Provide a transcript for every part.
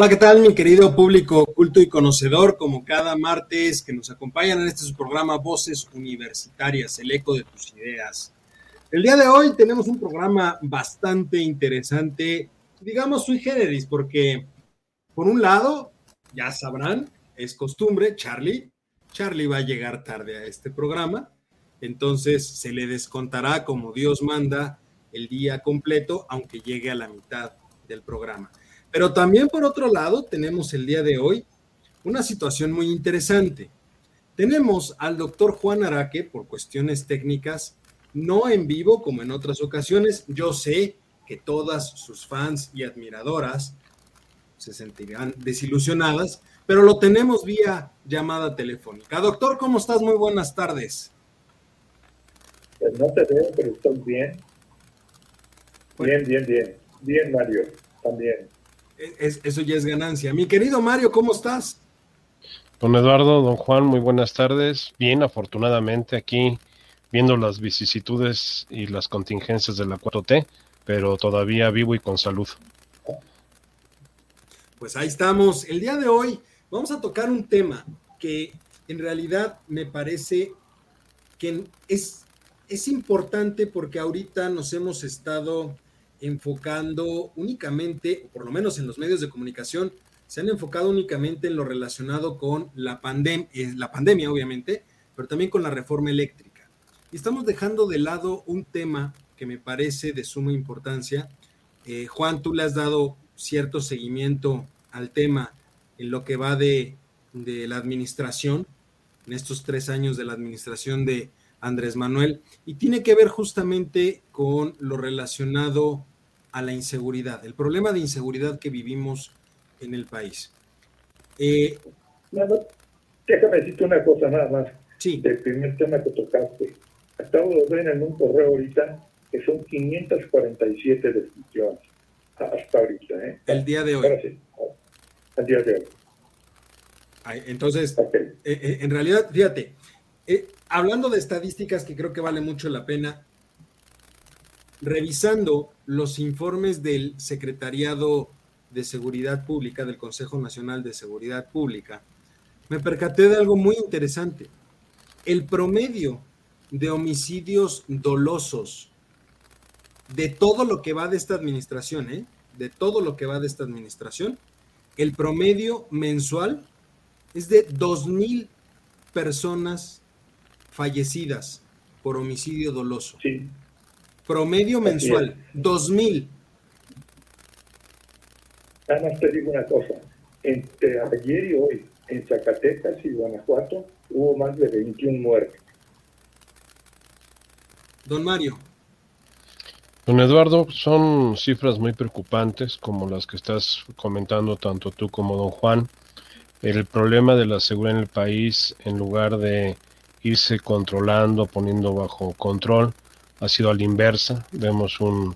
Hola, ¿qué tal mi querido público culto y conocedor? Como cada martes que nos acompañan en este su programa Voces Universitarias, el eco de tus ideas. El día de hoy tenemos un programa bastante interesante, digamos sui generis, porque por un lado, ya sabrán, es costumbre, Charlie, Charlie va a llegar tarde a este programa, entonces se le descontará como Dios manda el día completo, aunque llegue a la mitad del programa. Pero también por otro lado tenemos el día de hoy una situación muy interesante. Tenemos al doctor Juan Araque por cuestiones técnicas, no en vivo como en otras ocasiones. Yo sé que todas sus fans y admiradoras se sentirán desilusionadas, pero lo tenemos vía llamada telefónica. Doctor, ¿cómo estás? Muy buenas tardes. Pues no te veo, pero estoy bien. Bien, bien, bien. Bien, Mario, también eso ya es ganancia. Mi querido Mario, ¿cómo estás? Don Eduardo, don Juan, muy buenas tardes. Bien, afortunadamente aquí viendo las vicisitudes y las contingencias de la 4T, pero todavía vivo y con salud. Pues ahí estamos. El día de hoy vamos a tocar un tema que en realidad me parece que es, es importante porque ahorita nos hemos estado enfocando únicamente, o por lo menos en los medios de comunicación, se han enfocado únicamente en lo relacionado con la, pandem eh, la pandemia, obviamente, pero también con la reforma eléctrica. Y estamos dejando de lado un tema que me parece de suma importancia. Eh, Juan, tú le has dado cierto seguimiento al tema en lo que va de, de la administración, en estos tres años de la administración de Andrés Manuel, y tiene que ver justamente con lo relacionado a la inseguridad, el problema de inseguridad que vivimos en el país. Eh, déjame decirte una cosa nada más. Sí. Del primer tema que tocaste. Acabo de ver en un correo ahorita que son 547 defunciones hasta ahorita. ¿eh? El día de hoy. Sí. El día de hoy. Entonces, eh, eh, en realidad, fíjate, eh, hablando de estadísticas que creo que vale mucho la pena, revisando los informes del Secretariado de Seguridad Pública, del Consejo Nacional de Seguridad Pública, me percaté de algo muy interesante. El promedio de homicidios dolosos de todo lo que va de esta administración, ¿eh? de todo lo que va de esta administración, el promedio mensual es de 2.000 personas fallecidas por homicidio doloso. Sí. Promedio mensual, 2000. Nada más te digo una cosa. Entre ayer y hoy, en Zacatecas y Guanajuato, hubo más de 21 muertes. Don Mario. Don Eduardo, son cifras muy preocupantes como las que estás comentando tanto tú como don Juan. El problema de la seguridad en el país, en lugar de irse controlando, poniendo bajo control, ha sido a la inversa. Vemos un,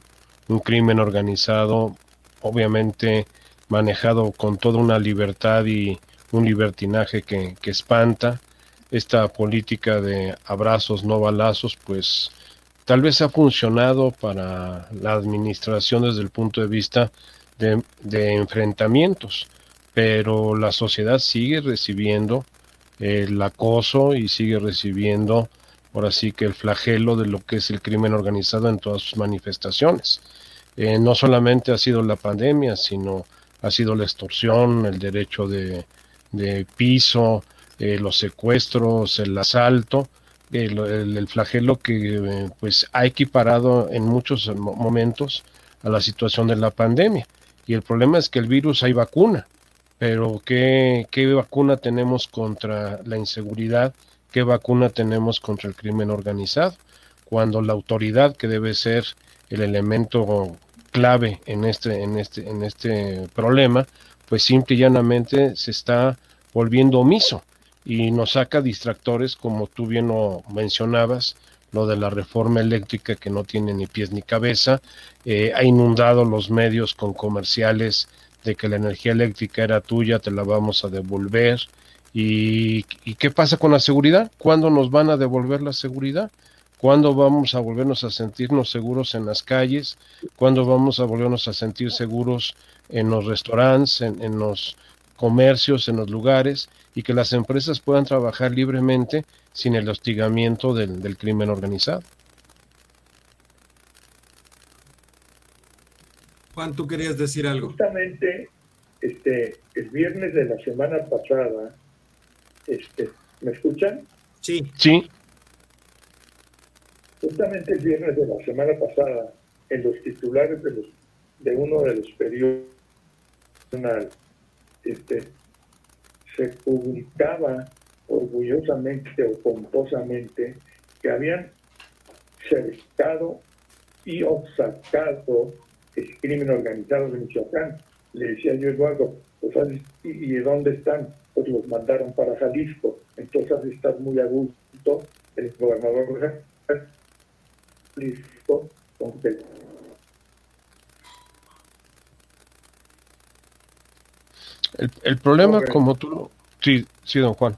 crimen organizado, obviamente manejado con toda una libertad y un libertinaje que, que, espanta. Esta política de abrazos, no balazos, pues tal vez ha funcionado para la administración desde el punto de vista de, de enfrentamientos, pero la sociedad sigue recibiendo el acoso y sigue recibiendo ahora sí que el flagelo de lo que es el crimen organizado en todas sus manifestaciones. Eh, no solamente ha sido la pandemia, sino ha sido la extorsión, el derecho de, piso, eh, los secuestros, el asalto, el, flagelo que eh, pues ha equiparado en muchos momentos a la situación de la pandemia. Y el problema es que el virus hay vacuna, pero ¿qué, qué vacuna tenemos contra la inseguridad? Qué vacuna tenemos contra el crimen organizado, cuando la autoridad que debe ser el elemento clave en este, en este, en este problema, pues simple y llanamente se está volviendo omiso y nos saca distractores, como tú bien lo mencionabas, lo de la reforma eléctrica que no tiene ni pies ni cabeza, eh, ha inundado los medios con comerciales de que la energía eléctrica era tuya, te la vamos a devolver. ¿Y, ¿Y qué pasa con la seguridad? ¿Cuándo nos van a devolver la seguridad? ¿Cuándo vamos a volvernos a sentirnos seguros en las calles? ¿Cuándo vamos a volvernos a sentir seguros en los restaurantes, en, los comercios, en los lugares y que las empresas puedan trabajar libremente sin el hostigamiento del, crimen organizado? Juan, tú querías decir algo. Justamente este, el viernes de la semana pasada, este, ¿me escuchan? Sí. Sí. Justamente el viernes de la semana pasada, en los titulares de, los, de uno de los periódicos, este, se publicaba orgullosamente o pomposamente que habían cercado y obsacado el crimen organizado de Michoacán. Le decía yo, Eduardo, pues, ¿y, ¿y dónde están? Pues los mandaron para Jalisco. Entonces has de estar muy a gusto el gobernador el, problema, como tú Sí, sí, don Juan.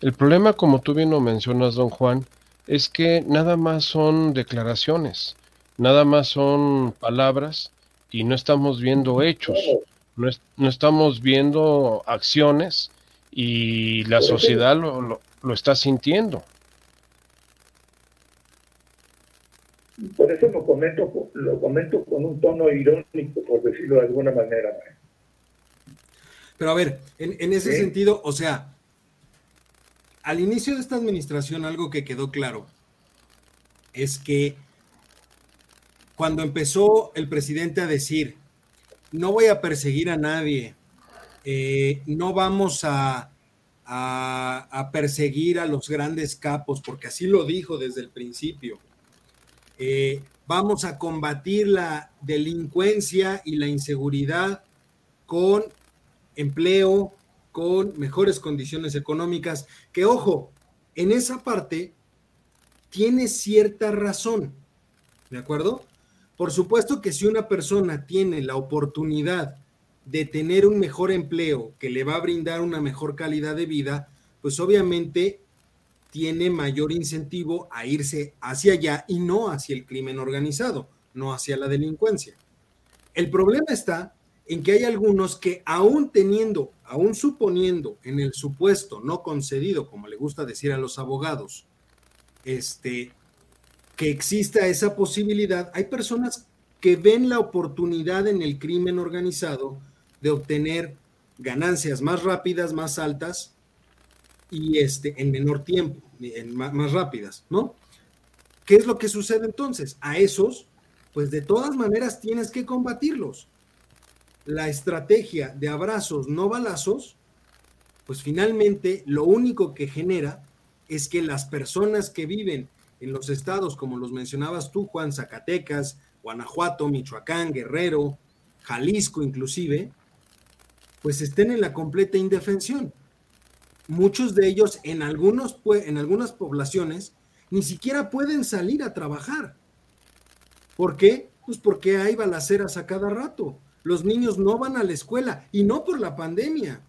El problema, como tú bien lo mencionas, don Juan, es que nada más son declaraciones, nada más son palabras y no estamos viendo hechos, no estamos viendo acciones y la sociedad lo, lo, está sintiendo. Por eso lo comento, lo comento con un tono irónico, por decirlo de alguna manera. Pero a ver, en, ese sentido, o sea, al inicio de esta administración algo que quedó claro es que cuando empezó el presidente a decir, no voy a perseguir a nadie, eh, no vamos a, perseguir a los grandes capos, porque así lo dijo desde el principio. Eh, vamos a combatir la delincuencia y la inseguridad con empleo, con mejores condiciones económicas, que ojo, en esa parte tiene cierta razón, ¿de acuerdo? Por supuesto que si una persona tiene la oportunidad de tener un mejor empleo que le va a brindar una mejor calidad de vida, pues obviamente tiene mayor incentivo a irse hacia allá y no hacia el crimen organizado, no hacia la delincuencia. El problema está en que hay algunos que aún teniendo, aún suponiendo en el supuesto no concedido, como le gusta decir a los abogados, este, que exista esa posibilidad, hay personas que ven la oportunidad en el crimen organizado de obtener ganancias más rápidas, más altas y este, en menor tiempo, en más, rápidas, ¿no? ¿Qué es lo que sucede entonces? A esos, pues de todas maneras tienes que combatirlos. La estrategia de abrazos, no balazos, pues finalmente lo único que genera es que las personas que viven en los estados, como los mencionabas tú, Juan, Zacatecas, Guanajuato, Michoacán, Guerrero, Jalisco inclusive, pues estén en la completa indefensión. Muchos de ellos en, algunos, en algunas poblaciones ni siquiera pueden salir a trabajar. ¿Por qué? Pues porque hay balaceras a cada rato. Los niños no van a la escuela y no por la pandemia,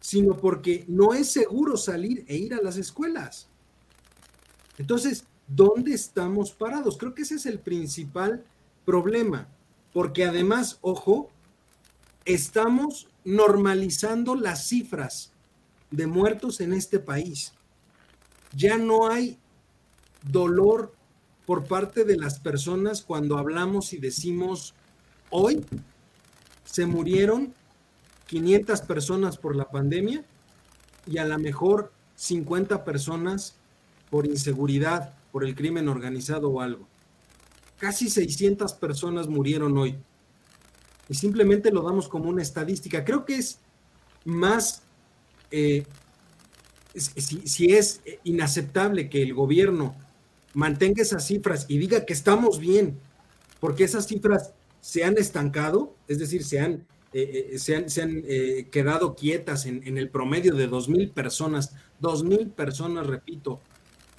sino porque no es seguro salir e ir a las escuelas. Entonces, ¿dónde estamos parados? Creo que ese es el principal problema, porque además, ojo, estamos normalizando las cifras de muertos en este país. Ya no hay dolor por parte de las personas cuando hablamos y decimos, hoy se murieron 500 personas por la pandemia y a lo mejor 50 personas por inseguridad, por el crimen organizado o algo. Casi 600 personas murieron hoy y simplemente lo damos como una estadística. Creo que es más, eh, si, es inaceptable que el gobierno mantenga esas cifras y diga que estamos bien, porque esas cifras se han estancado, es decir, se han eh, eh, se han, eh, quedado quietas en, el promedio de dos mil personas, dos mil personas, repito,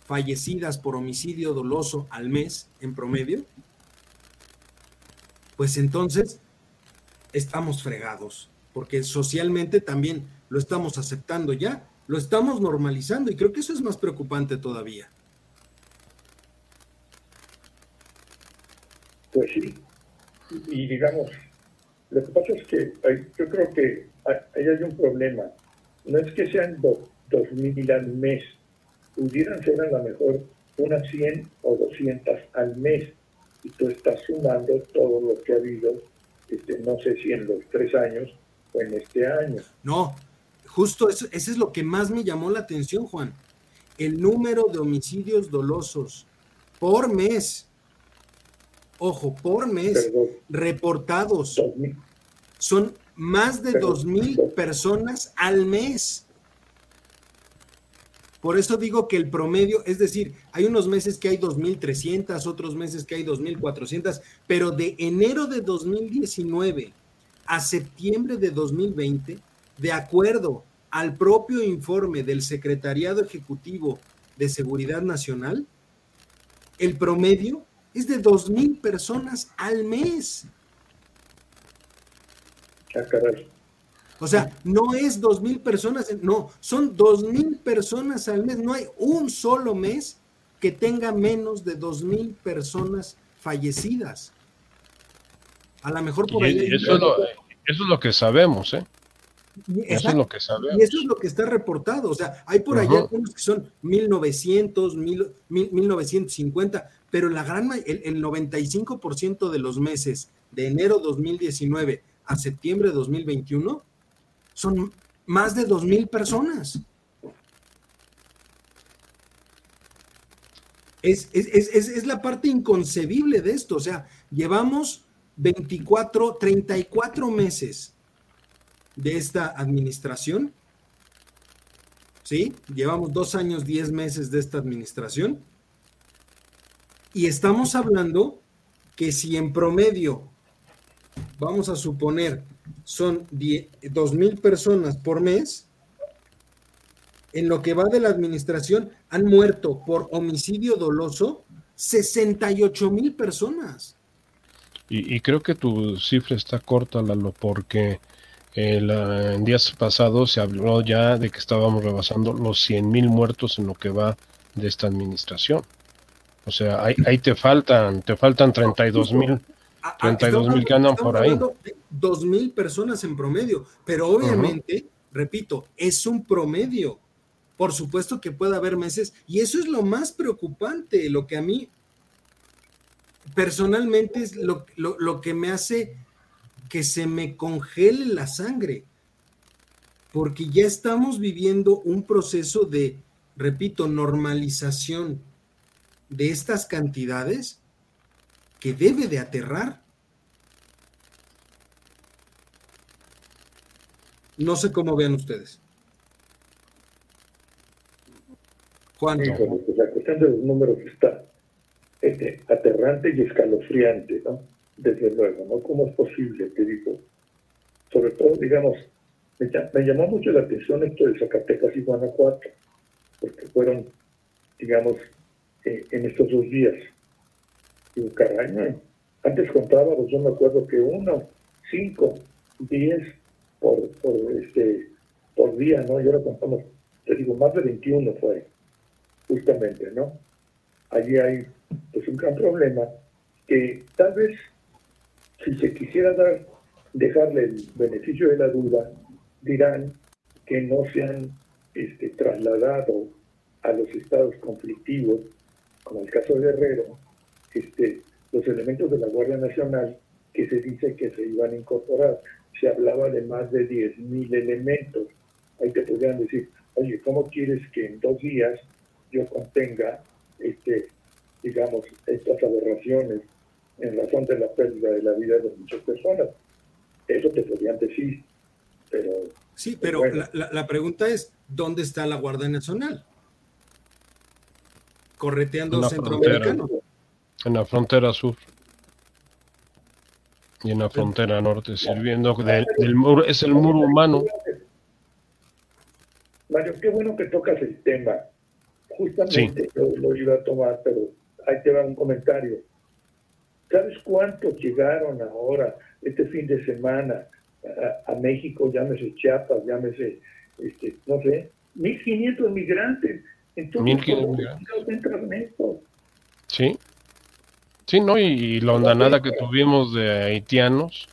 fallecidas por homicidio doloso al mes en promedio, pues entonces estamos fregados, porque socialmente también lo estamos aceptando ya, lo estamos normalizando y creo que eso es más preocupante todavía. Pues sí, y digamos, lo que pasa es que yo creo que ahí hay un problema. No es que sean dos, mil al mes, pudieran ser a lo mejor unas 100 o 200 al mes. Y tú estás sumando todo lo que ha habido, este, no sé si en los tres años o en este año. No, justo eso, eso es lo que más me llamó la atención, Juan. El número de homicidios dolosos por mes ojo, por mes reportados. Son más de dos mil personas al mes. Por eso digo que el promedio, es decir, hay unos meses que hay 2.300, otros meses que hay 2.400, pero de enero de 2019 a septiembre de 2020, de acuerdo al propio informe del Secretariado Ejecutivo de Seguridad Nacional, el promedio es de dos mil personas al mes. Ah, o sea, no es dos mil personas, no, son dos mil personas al mes. No hay un solo mes que tenga menos de dos mil personas fallecidas. A lo mejor por ahí. eso, es lo, eso es lo que sabemos, ¿eh? Eso es lo que sabemos. Y eso es lo que está reportado. O sea, hay por ahí algunos que son 1900, mil, 1950, pero la gran, el, el 95% de los meses de enero 2019 a septiembre 2021 son más de 2.000 personas. Es, es, es, es, la parte inconcebible de esto. O sea, llevamos 24, 34 meses de esta administración. ¿Sí? Llevamos dos años, diez meses de esta administración. Y estamos hablando que si en promedio, vamos a suponer, son dos mil personas por mes, en lo que va de la administración han muerto por homicidio doloso 68 mil personas. Y, creo que tu cifra está corta, Lalo, porque en días pasados se habló ya de que estábamos rebasando los 100.000 muertos en lo que va de esta administración. O sea, ahí, te faltan, te faltan 32 mil. 32 mil que andan por ahí. Dos mil personas en promedio, pero obviamente, repito, es un promedio. Por supuesto que puede haber meses, y eso es lo más preocupante, lo que a mí personalmente es lo, lo que me hace que se me congele la sangre, porque ya estamos viviendo un proceso de, repito, normalización de estas cantidades debe de aterrar. No sé cómo vean ustedes. Juan. La cuestión de los números está este, aterrante y escalofriante, ¿no? desde luego, ¿no? ¿Cómo es posible? Te digo, sobre todo, digamos, me, llamó mucho la atención esto de Zacatecas y Guanajuato, porque fueron, digamos, eh, en estos dos días. Y caray, antes contábamos, yo me acuerdo que uno, cinco, diez por, por, este, por día, ¿no? Y ahora contamos, te digo, más de 21 fue, justamente, ¿no? Allí hay, pues, un gran problema que tal vez si se quisiera dar, dejarle el beneficio de la duda, dirán que no se han este, trasladado a los estados conflictivos, como el caso de Guerrero, este, los elementos de la Guardia Nacional que se dice que se iban a incorporar. Se hablaba de más de 10.000 elementos. Ahí te podrían decir, oye, ¿cómo quieres que en dos días yo contenga, este, digamos, estas aberraciones en razón de la pérdida de la vida de muchas personas. Eso te podrían decir, pero... Sí, pero la, pregunta es, ¿dónde está la Guardia Nacional? Correteando centroamericano. En la frontera sur. y en la frontera norte, sirviendo del muro, es el muro humano. Mario, qué bueno que tocas el tema. Justamente lo, iba a tomar, pero ahí te va un comentario. ¿Sabes cuántos llegaron ahora, este fin de semana, a, México, llámese Chiapas, llámese, este, no sé, 1.500 migrantes? Entonces, 1.500 migrantes. Sí. Sí, ¿no? Y, la ondanada que tuvimos de haitianos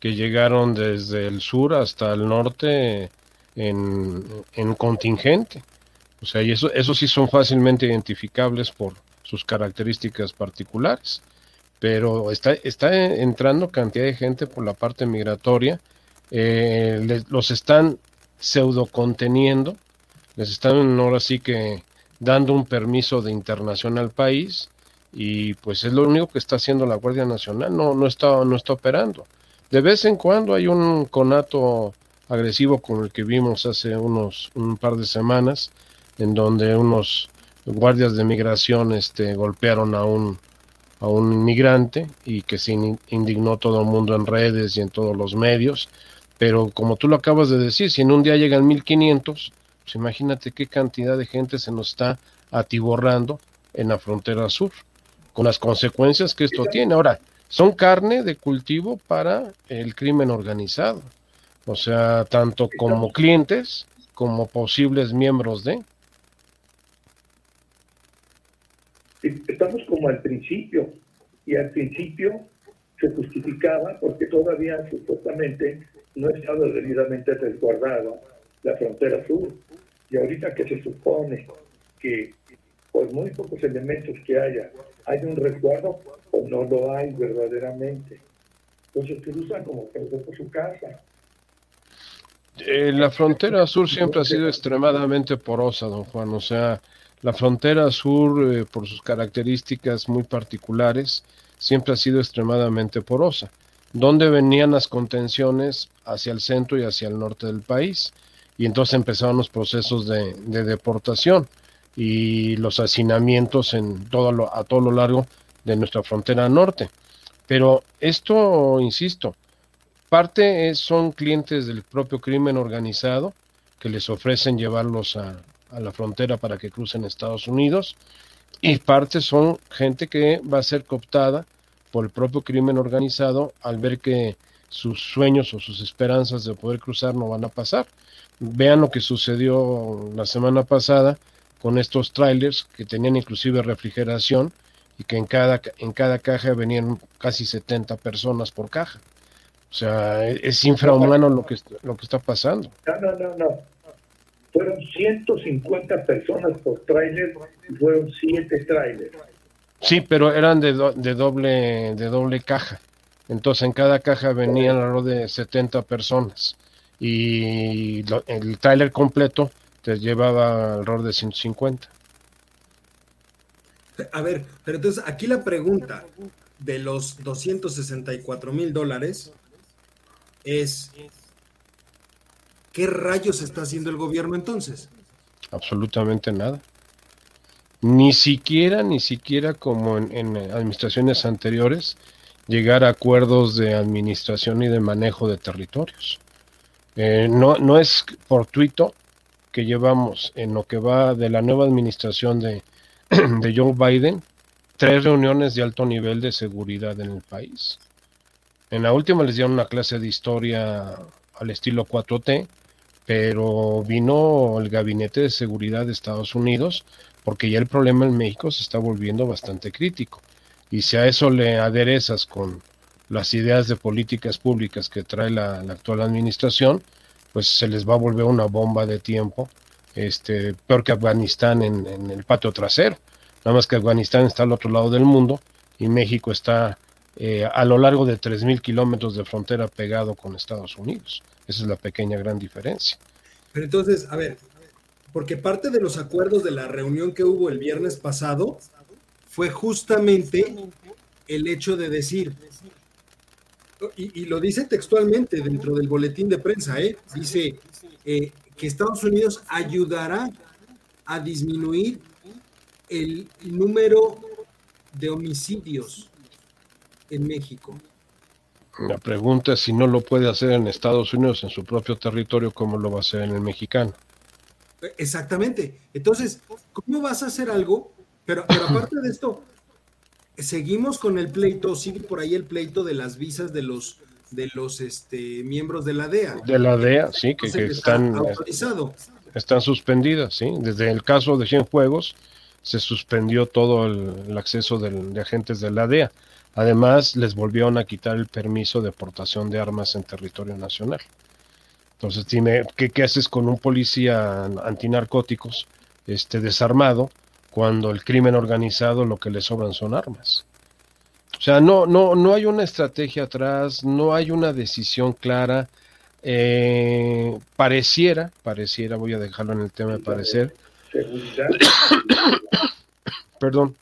que llegaron desde el sur hasta el norte en, contingente. O sea, y eso, eso sí son fácilmente identificables por sus características particulares. Pero está, está entrando cantidad de gente por la parte migratoria. Eh, los están pseudo conteniendo. Les están ahora sí que dando un permiso de internación al país y pues es lo único que está haciendo la Guardia Nacional, no, no, está, no está operando. De vez en cuando hay un conato agresivo como el que vimos hace unos un par de semanas, en donde unos guardias de migración este, golpearon a un, a un inmigrante y que se indignó todo el mundo en redes y en todos los medios. Pero como tú lo acabas de decir, si en un día llegan 1500, pues imagínate qué cantidad de gente se nos está atiborrando en la frontera sur con las consecuencias que esto tiene. Ahora, son carne de cultivo para el crimen organizado, o sea, tanto como clientes como posibles miembros de. Estamos como al principio, y al principio se justificaba porque todavía supuestamente no estaba debidamente resguardada la frontera sur. Y ahorita que se supone que por muy pocos elementos que haya, hay un resguardo o no lo hay verdaderamente. Entonces cruzan como que por su casa. Eh, la frontera sur siempre ha sido extremadamente porosa, don Juan. O sea, la frontera sur, eh, por sus características muy particulares, siempre ha sido extremadamente porosa. ¿Dónde venían las contenciones? Hacia el centro y hacia el norte del país. Y entonces empezaron los procesos de deportación y los hacinamientos en todo lo, a todo lo largo de nuestra frontera norte. Pero esto, insisto, parte son clientes del propio crimen organizado que les ofrecen llevarlos a, a la frontera para que crucen Estados Unidos y parte son gente que va a ser cooptada por el propio crimen organizado al ver que sus sueños o sus esperanzas de poder cruzar no van a pasar. Vean lo que sucedió la semana pasada con estos trailers que tenían inclusive refrigeración y que en cada, en cada caja venían casi 70 personas por caja. O sea, es infrahumano lo que, lo que está pasando. No, no, no, no. Fueron 150 personas por trailer y fueron 7 trailers. Sí, pero eran de, de, doble, de doble caja. Entonces en cada caja venían alrededor de 70 personas. Y el trailer completo te llevaba al rol de 150. A ver, pero entonces aquí la pregunta de los 264 mil dólares es, ¿qué rayos está haciendo el gobierno entonces? Absolutamente nada. Ni siquiera, ni siquiera como en, administraciones anteriores, llegar a acuerdos de administración y de manejo de territorios. Eh, no, no es fortuito que llevamos en lo que va de la nueva administración de, de Joe Biden, tres reuniones de alto nivel de seguridad en el país. En la última les dieron una clase de historia al estilo 4T, pero vino el gabinete de seguridad de Estados Unidos porque ya el problema en México se está volviendo bastante crítico. Y si a eso le aderezas con las ideas de políticas públicas que trae la actual administración, pues se les va a volver una bomba de tiempo, este, peor que Afganistán en, el patio trasero. Nada más que Afganistán está al otro lado del mundo y México está eh, a lo largo de 3.000 kilómetros de frontera pegado con Estados Unidos. Esa es la pequeña gran diferencia. Pero entonces, a ver, porque parte de los acuerdos de la reunión que hubo el viernes pasado fue justamente el hecho de decir, y, lo dice textualmente dentro del boletín de prensa, ¿eh? dice eh, que Estados Unidos ayudará a disminuir el número de homicidios en México. La pregunta es si no lo puede hacer en Estados Unidos, en su propio territorio, ¿cómo lo va a hacer en el mexicano? Exactamente. Entonces, ¿cómo vas a hacer algo? Pero, pero aparte de esto, seguimos con el pleito, sigue por ahí el pleito de las visas de los de los este, miembros de la DEA. De la DEA, sí, que, están, están suspendidas, sí. Desde el caso de Cienfuegos se suspendió todo el, acceso de agentes de la DEA. Además, les volvieron a quitar el permiso de portación de armas en territorio nacional. Entonces, dime, ¿qué, qué haces con un policía antinarcóticos este, desarmado cuando el crimen organizado lo que le sobran son armas? O sea, no, no, no hay una estrategia atrás, no hay una decisión clara. Eh, pareciera, pareciera, voy a dejarlo en el tema de parecer. Perdón.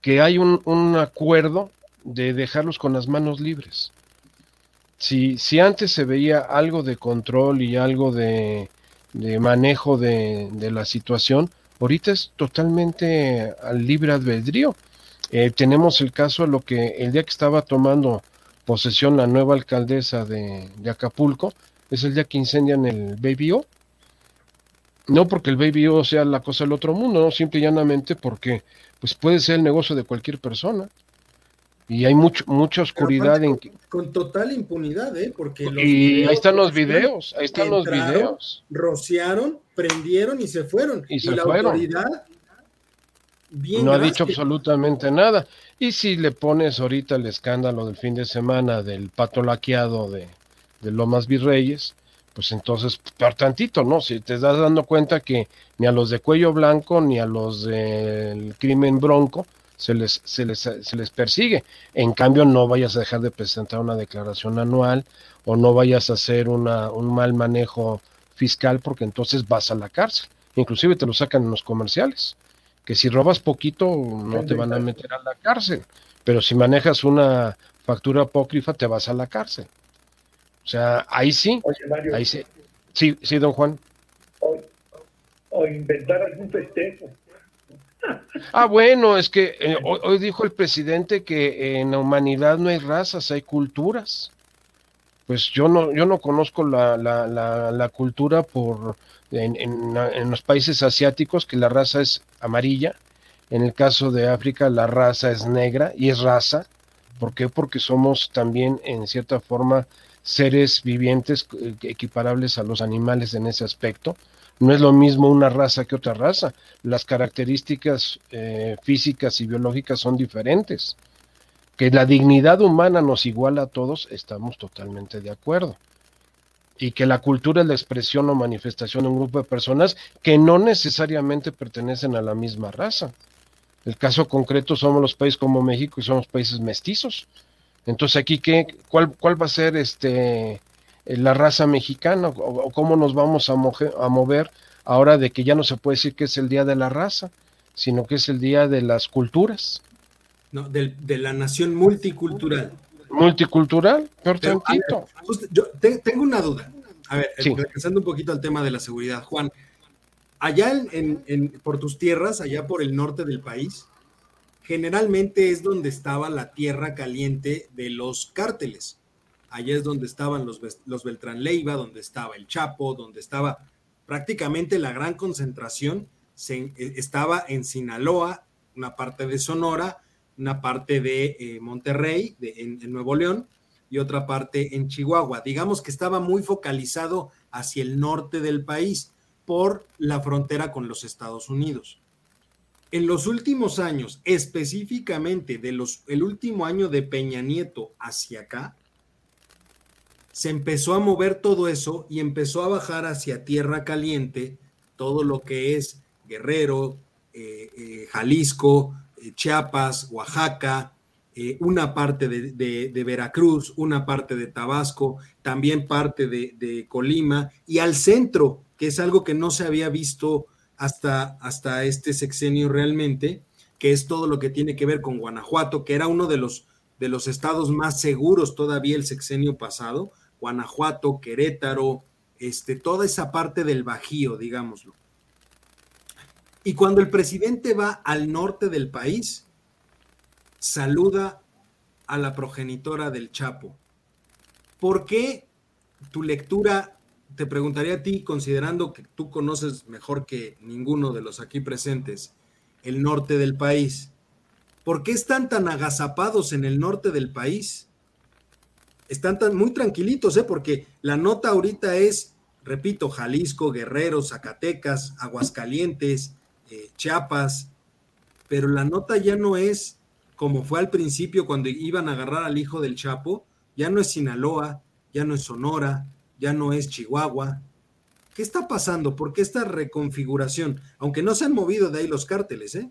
Que hay un, acuerdo de dejarlos con las manos libres. Si, si antes se veía algo de control y algo de, manejo de la situación, ahorita es totalmente al libre albedrío eh, tenemos el caso de lo que el día que estaba tomando posesión la nueva alcaldesa de, Acapulco, es el día que incendian el Baby O. No porque el Baby O sea la cosa del otro mundo, no, simple y llanamente porque pues puede ser el negocio de cualquier persona. Y hay mucho, mucha oscuridad en Con total impunidad, ¿eh? Porque y ahí están los videos, ahí están los videos. Rociaron, prendieron y se fueron. Y, la autoridad no ha dicho absolutamente nada. Y si le pones ahorita el escándalo del fin de semana del pato laqueado de, de Lomas Virreyes, pues entonces, por tantito, ¿no? Si te estás dando cuenta que ni a los de cuello blanco ni a los del crimen bronco se les, se les, se les persigue. En cambio, no vayas a dejar de presentar una declaración anual o no vayas a hacer una, un mal manejo fiscal porque entonces vas a la cárcel. Inclusive te lo sacan en los comerciales que si robas poquito no te van a meter a la cárcel, pero si manejas una factura apócrifa te vas a la cárcel. O sea, ahí sí, ahí sí. Sí, sí, don Juan. O, inventar algún festejo. Ah, bueno, es que eh, hoy, dijo el presidente que en la humanidad no hay razas, hay culturas. Pues yo no, yo no conozco la, la, la, cultura por en, los países asiáticos que la raza es amarilla, en el caso de África la raza es negra y es raza. ¿Por qué? Porque somos también en cierta forma seres vivientes eh, equiparables a los animales en ese aspecto. No es lo mismo una raza que otra raza. Las características eh, físicas y biológicas son diferentes. Que la dignidad humana nos iguala a todos, estamos totalmente de acuerdo y que la cultura es la expresión o manifestación de un grupo de personas que no necesariamente pertenecen a la misma raza. El caso concreto somos los países como México y somos países mestizos. Entonces aquí qué, cuál, cuál va a ser este la raza mexicana o, cómo nos vamos a, a mover ahora de que ya no se puede decir que es el día de la raza, sino que es el día de las culturas. No, de, de la nación multicultural. Multicultural, perfecto. yo tengo una duda. A ver, regresando un poquito al tema de la seguridad, Juan. Allá en, por tus tierras, allá por el norte del país, generalmente es donde estaba la tierra caliente de los cárteles. Allá es donde estaban los, los Beltrán Leiva, donde estaba el Chapo, donde estaba prácticamente la gran concentración. Se, e, estaba en Sinaloa, una parte de Sonora, una parte de eh, Monterrey, en, Nuevo León, y otra parte en Chihuahua. Digamos que estaba muy focalizado hacia el norte del país por la frontera con los Estados Unidos. En los últimos años, específicamente de los, el último año de Peña Nieto hacia acá, se empezó a mover todo eso y empezó a bajar hacia tierra caliente todo lo que es Guerrero, eh, eh, Jalisco, eh, Chiapas, Oaxaca, una parte de, Veracruz, una parte de Tabasco, también parte de, Colima y al centro, que es algo que no se había visto hasta, hasta este sexenio realmente, que es todo lo que tiene que ver con Guanajuato, que era uno de los, de los estados más seguros todavía el sexenio pasado, Guanajuato, Querétaro, este, toda esa parte del Bajío, digámoslo. Y cuando el presidente va al norte del país, saluda a la progenitora del Chapo. ¿Por qué tu lectura, te preguntaría a ti, considerando que tú conoces mejor que ninguno de los aquí presentes el norte del país, ¿por qué están tan agazapados en el norte del país? Están tan muy tranquilitos, ¿eh? porque la nota ahorita es, repito, Jalisco, Guerrero, Zacatecas, Aguascalientes, eh, Chiapas, pero la nota ya no es como fue al principio cuando iban a agarrar al hijo del Chapo, ya no es Sinaloa, ya no es Sonora, ya no es Chihuahua. ¿Qué está pasando? ¿Por qué esta reconfiguración? Aunque no se han movido de ahí los cárteles, ¿eh?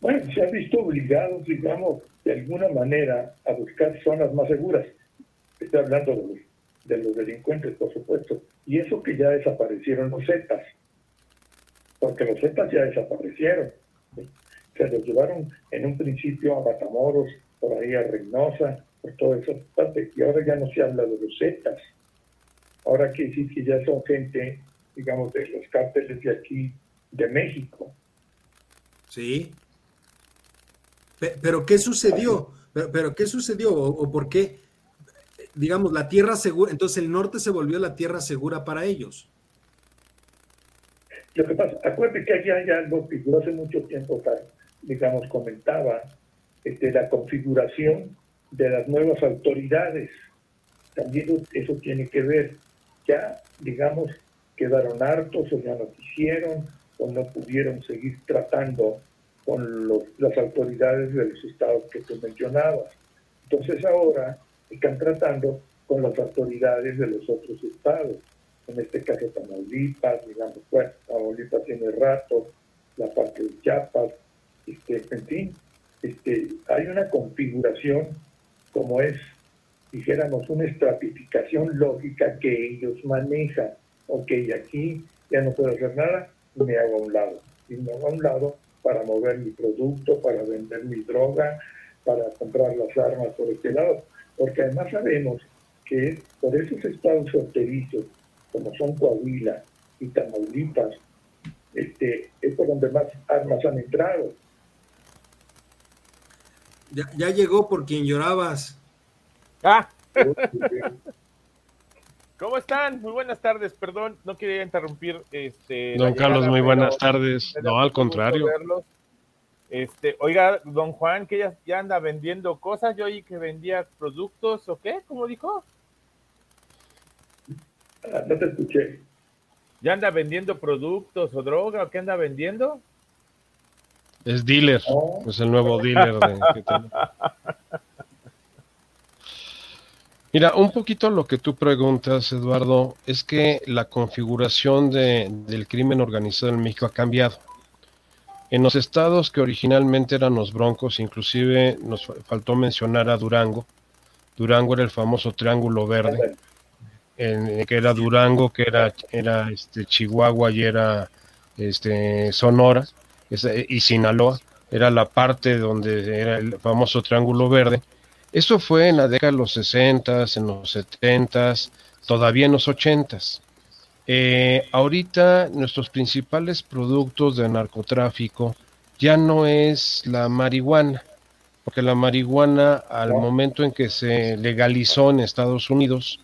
Bueno, se han visto obligados, digamos, de alguna manera a buscar zonas más seguras. Estoy hablando de los, de los delincuentes, por supuesto. Y eso que ya desaparecieron los Zetas, porque los Zetas ya desaparecieron. Se los llevaron en un principio a Matamoros, por ahí a Reynosa, por todo eso. Y ahora ya no se habla de los Zetas. Ahora quiere decir que ya son gente, digamos, de los cárteles de aquí, de México. Sí. Pero ¿qué sucedió? Pero, ¿qué sucedió? ¿O, por qué? Digamos, la tierra segura, entonces el norte se volvió la tierra segura para ellos. Lo que pasa, acuérdate que allá hay algo que yo hace mucho tiempo, digamos, comentaba, este, la configuración de las nuevas autoridades. También eso tiene que ver. Ya, digamos, quedaron hartos o ya no quisieron o no pudieron seguir tratando con las autoridades de los estados que tú mencionabas. Entonces ahora están tratando con las autoridades de los otros estados. En este caso Tamaulipas, digamos, bueno, Tamaulipas tiene rato, la parte de Chiapas, este, en fin, este, hay una configuración como es, dijéramos, una estratificación lógica que ellos manejan. Ok, aquí ya no puedo hacer nada, me hago a un lado. Y me hago a un lado para mover mi producto, para vender mi droga, para comprar las armas por este lado. Porque además sabemos que por esos estados fronterizos, como son Coahuila y Tamaulipas, este, es por donde más armas han entrado. Ya, ya llegó por quien llorabas. Ah. ¿Cómo están? Muy buenas tardes, perdón, no quería interrumpir. Este, don Carlos, muy buenas tardes. No, al contrario. Este, oiga, don Juan, que ya, ya, anda vendiendo cosas, yo oí que vendía productos o qué, ¿cómo dijo? Ah, no te escuché. ¿Ya anda vendiendo productos o droga o qué anda vendiendo? Es dealer, oh. es el nuevo dealer de, que Mira, un poquito lo que tú preguntas, Eduardo, es que la configuración de, del crimen organizado en México ha cambiado. En los estados que originalmente eran los broncos, inclusive nos faltó mencionar a Durango. Durango era el famoso Triángulo Verde, que era Durango, que era, era este, Chihuahua y era este, Sonora, y Sinaloa, era la parte donde era el famoso Triángulo Verde eso fue en la década de los 60, en los 70, todavía en los 80. Eh, ahorita nuestros principales productos de narcotráfico ya no es la marihuana, porque la marihuana al momento en que se legalizó en Estados Unidos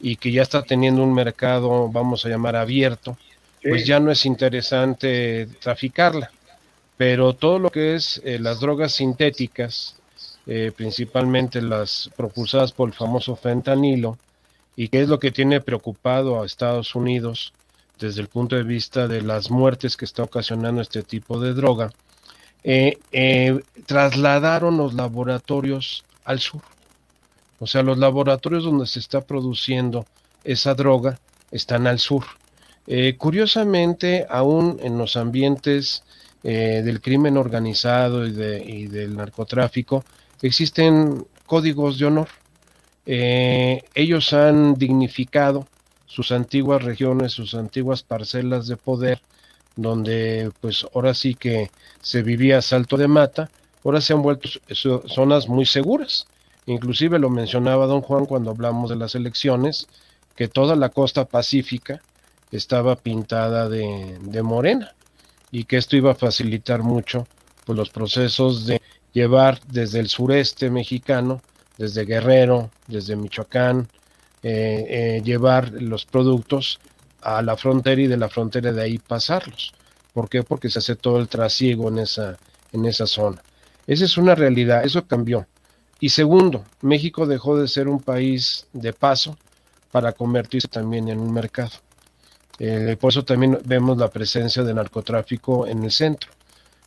y que ya está teniendo un mercado, vamos a llamar abierto, pues ya no es interesante traficarla. Pero todo lo que es eh, las drogas sintéticas, eh, principalmente las propulsadas por el famoso fentanilo, y que es lo que tiene preocupado a Estados Unidos desde el punto de vista de las muertes que está ocasionando este tipo de droga, eh, eh, trasladaron los laboratorios al sur. O sea, los laboratorios donde se está produciendo esa droga están al sur. curiosamente, aún en los ambientes del crimen organizado y, de, y del narcotráfico, existen códigos de honor. Eh, ellos han dignificado sus antiguas regiones, sus antiguas parcelas de poder, donde pues ahora sí que se vivía salto de mata, ahora se han vuelto zonas muy seguras. Inclusive lo mencionaba don Juan cuando hablamos de las elecciones, que toda la costa pacífica estaba pintada de, de morena y que esto iba a facilitar mucho pues los procesos de llevar desde el sureste mexicano, desde Guerrero, desde Michoacán, eh, eh, llevar los productos a la frontera y de la frontera de ahí pasarlos. ¿Por qué? Porque se hace todo el trasiego en esa, en esa zona. Esa es una realidad, eso cambió. Y segundo, México dejó de ser un país de paso para convertirse también en un mercado. Eh, por eso también vemos la presencia de narcotráfico en el centro,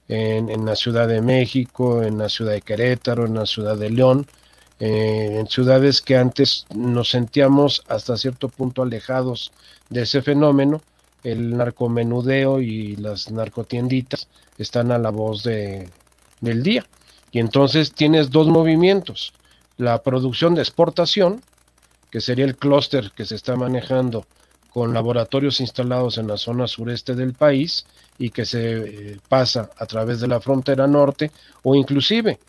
en, la Ciudad de México, en la Ciudad de Querétaro, en la Ciudad de León, eh, en ciudades que antes nos sentíamos hasta cierto punto alejados de ese fenómeno, el narcomenudeo y las narcotienditas están a la voz de, del día. Y entonces tienes dos movimientos, la producción de exportación, que sería el clúster que se está manejando con laboratorios instalados en la zona sureste del país y que se eh, pasa a través de la frontera norte o inclusive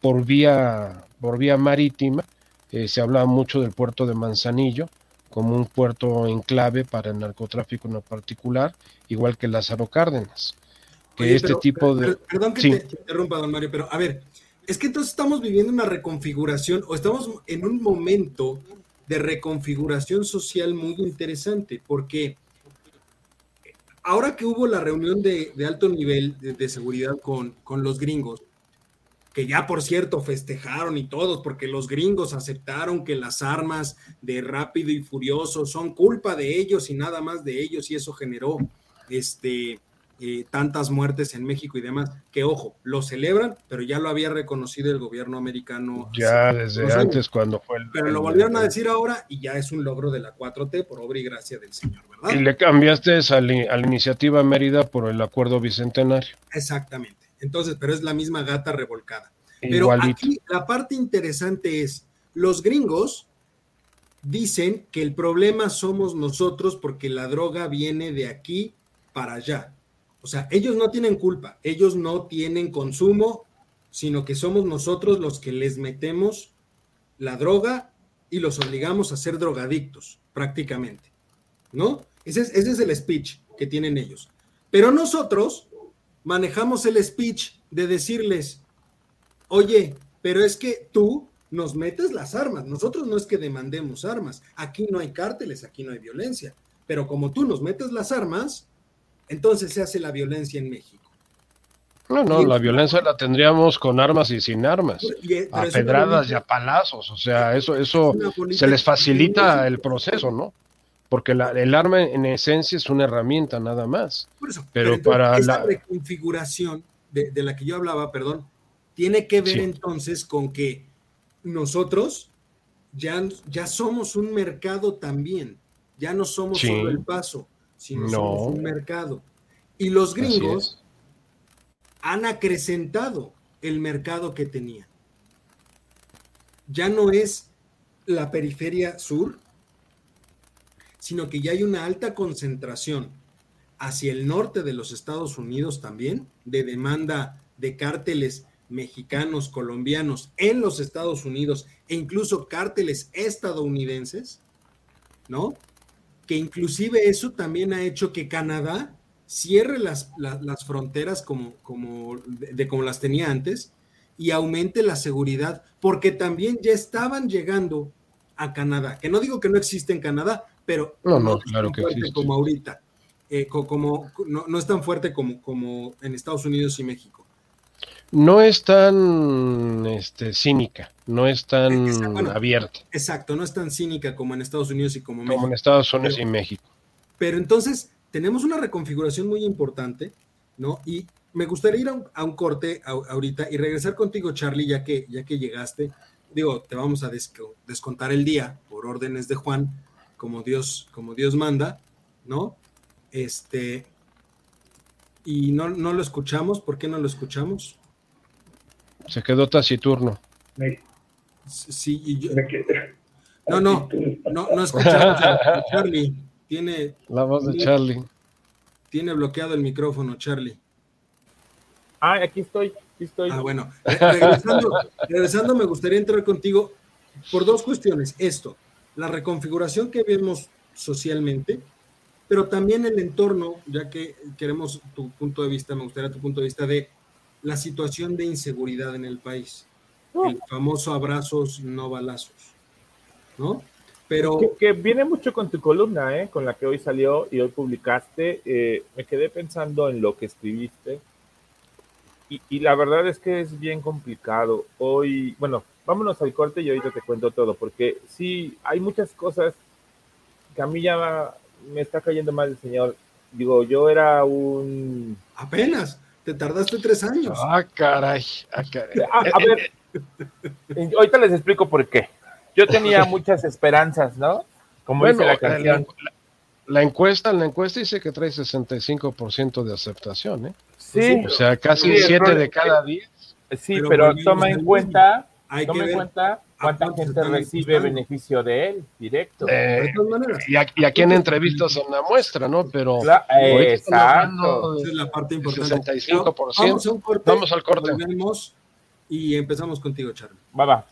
por vía, por vía marítima. Eh, se habla mucho del puerto de Manzanillo como un puerto enclave para el narcotráfico en particular, igual que Lázaro Cárdenas. Que este tipo de... perdón que te, te interrumpa, don Mario, pero a ver, es que entonces estamos viviendo una reconfiguración o estamos en un momento de reconfiguración social muy interesante, porque ahora que hubo la reunión de, alto nivel de, de seguridad con, con, los gringos, que ya por cierto festejaron y todos, porque los gringos aceptaron que las armas de rápido y furioso son culpa de ellos y nada más de ellos, y eso generó este eh, tantas muertes en México y demás, que ojo, lo celebran, pero ya lo había reconocido el gobierno americano. Ya desde antes cuando fue el... Pero lo volvieron a decir ahora y ya es un logro de la 4T por obra y gracia del Señor, ¿verdad? Y le cambiaste a la, a la iniciativa Mérida por el acuerdo bicentenario. Exactamente. Entonces, pero es la misma gata revolcada. Pero Igualito. aquí la parte interesante es, los gringos dicen que el problema somos nosotros porque la droga viene de aquí para allá. O sea, ellos no tienen culpa, ellos no tienen consumo, sino que somos nosotros los que les metemos la droga y los obligamos a ser drogadictos, prácticamente. ¿No? Ese es, ese es el speech que tienen ellos. Pero nosotros manejamos el speech de decirles, oye, pero es que tú nos metes las armas. Nosotros no es que demandemos armas. Aquí no hay cárteles, aquí no hay violencia. Pero como tú nos metes las armas, entonces se hace la violencia en México. No, no, la violencia la tendríamos con armas y sin armas, y, a pedradas y a palazos, o sea, eso, eso se les facilita el proceso, ¿no? Porque la, el arma en esencia es una herramienta nada más. Eso, pero, pero para esa la reconfiguración de, de, la que yo hablaba, perdón, tiene que ver sí. entonces con que nosotros ya, ya somos un mercado también, ya no somos sí. solo el paso sino no. somos un mercado. Y los gringos han acrecentado el mercado que tenían. Ya no es la periferia sur, sino que ya hay una alta concentración hacia el norte de los Estados Unidos también de demanda de cárteles mexicanos, colombianos en los Estados Unidos e incluso cárteles estadounidenses, ¿no? Que inclusive eso también ha hecho que Canadá cierre las, las, las fronteras como, como de, de, como las tenía antes y aumente la seguridad, porque también ya estaban llegando a Canadá, que no digo que no existe en Canadá, pero no, no, no claro que existe. como ahorita, eh, como, no, no, es tan fuerte como, como en Estados Unidos y México no es tan este, cínica, no es tan exacto, bueno, abierta. Exacto, no es tan cínica como en Estados Unidos y como, como México. en Estados Unidos pero, y México. Pero entonces tenemos una reconfiguración muy importante, ¿no? Y me gustaría ir a un, a un corte a, ahorita y regresar contigo, Charlie, ya que, ya que llegaste. Digo, te vamos a des, descontar el día por órdenes de Juan, como Dios, como Dios manda, ¿no? Este, y no, no lo escuchamos, ¿por qué no lo escuchamos? Se quedó taciturno. Sí, y yo... No, no, no, no escuchamos a Charlie. Tiene. La voz de Charlie. Tiene bloqueado el micrófono, Charlie. Ah, aquí estoy, aquí estoy. Ah, bueno. Regresando, regresando, me gustaría entrar contigo por dos cuestiones. Esto, la reconfiguración que vemos socialmente, pero también el entorno, ya que queremos tu punto de vista, me gustaría tu punto de vista de la situación de inseguridad en el país. El famoso abrazos, no balazos. ¿No? Pero. Que, viene mucho con tu columna, ¿eh? Con la que hoy salió y hoy publicaste. Eh, me quedé pensando en lo que escribiste. Y, y, la verdad es que es bien complicado. Hoy, bueno, vámonos al corte y ahorita te cuento todo, porque sí, hay muchas cosas que a mí ya me está cayendo mal el señor. Digo, yo era un... Apenas, te tardaste tres años. Ah, caray. Ah, ah, a, ver, ahorita les explico por qué. Yo tenía muchas esperanzas, ¿no? Como dice la canción. La, encuesta, la encuesta dice que trae 65% de aceptación, ¿eh? Sí. O sea, casi 7 de cada 10. Sí, pero, toma en cuenta, toma en cuenta cuánta gente recibe beneficio de él directo. Eh, y, a, y, en entrevistas en la muestra, ¿no? Pero exacto. Esa es la parte importante. 65%. Vamos, un corte, vamos al corte. Y empezamos contigo, Charlie. Va, va.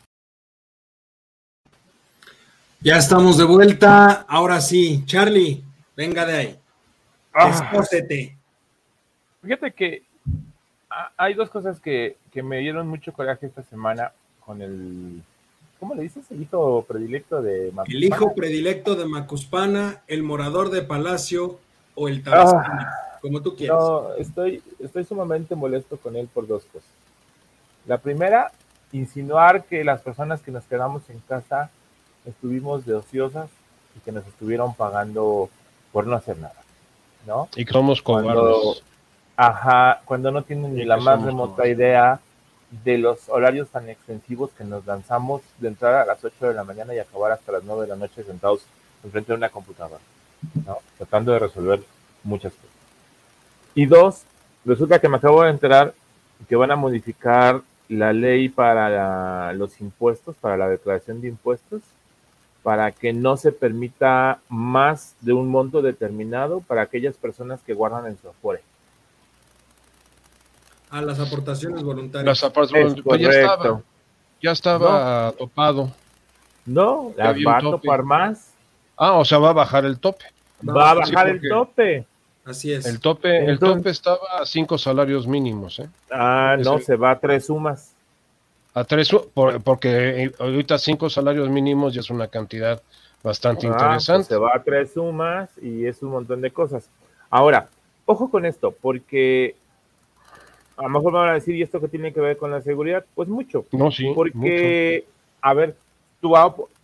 Ya estamos de vuelta. Ahora sí, Charlie, venga de ahí. Ah. Fíjate que hay dos cosas que, que me dieron mucho coraje esta semana con el ¿cómo le dices? El hijo predilecto de Macuspana. El hijo predilecto de Macuspana, el morador de Palacio o el Tabasco, como tú quieras. No, estoy, estoy sumamente molesto con él por dos cosas. La primera, insinuar que las personas que nos quedamos en casa estuvimos de ociosas y que nos estuvieron pagando por no hacer nada, ¿no? Y que somos cobardes. ajá, cuando no tienen ni la más remota idea de los horarios tan extensivos que nos lanzamos de entrar a las 8 de la mañana y acabar hasta las 9 de la noche sentados enfrente de una computadora, tratando de resolver muchas cosas. Y dos, resulta que me acabo de enterar que van a modificar la ley para los impuestos, para la declaración de impuestos, para que no se permita más de un monto determinado para aquellas personas que guardan en su afore. A las aportaciones voluntarias. Las aportaciones pues ya estaba, ya estaba topado. No, las va a topar más. Ah, o sea, va a bajar el tope. Va a bajar el tope. Así es. El tope, el tope estaba a cinco salarios mínimos, ¿eh? Ah, no, se va a tres sumas. A tres, porque ahorita cinco salarios mínimos ya es una cantidad bastante ah, pues interesante. se va a tres sumas y es un montón de cosas. Ahora, ojo con esto, porque a lo mejor me van a decir, ¿y esto qué tiene que ver con la seguridad? Pues mucho. No, sí. Porque, a ver, tu,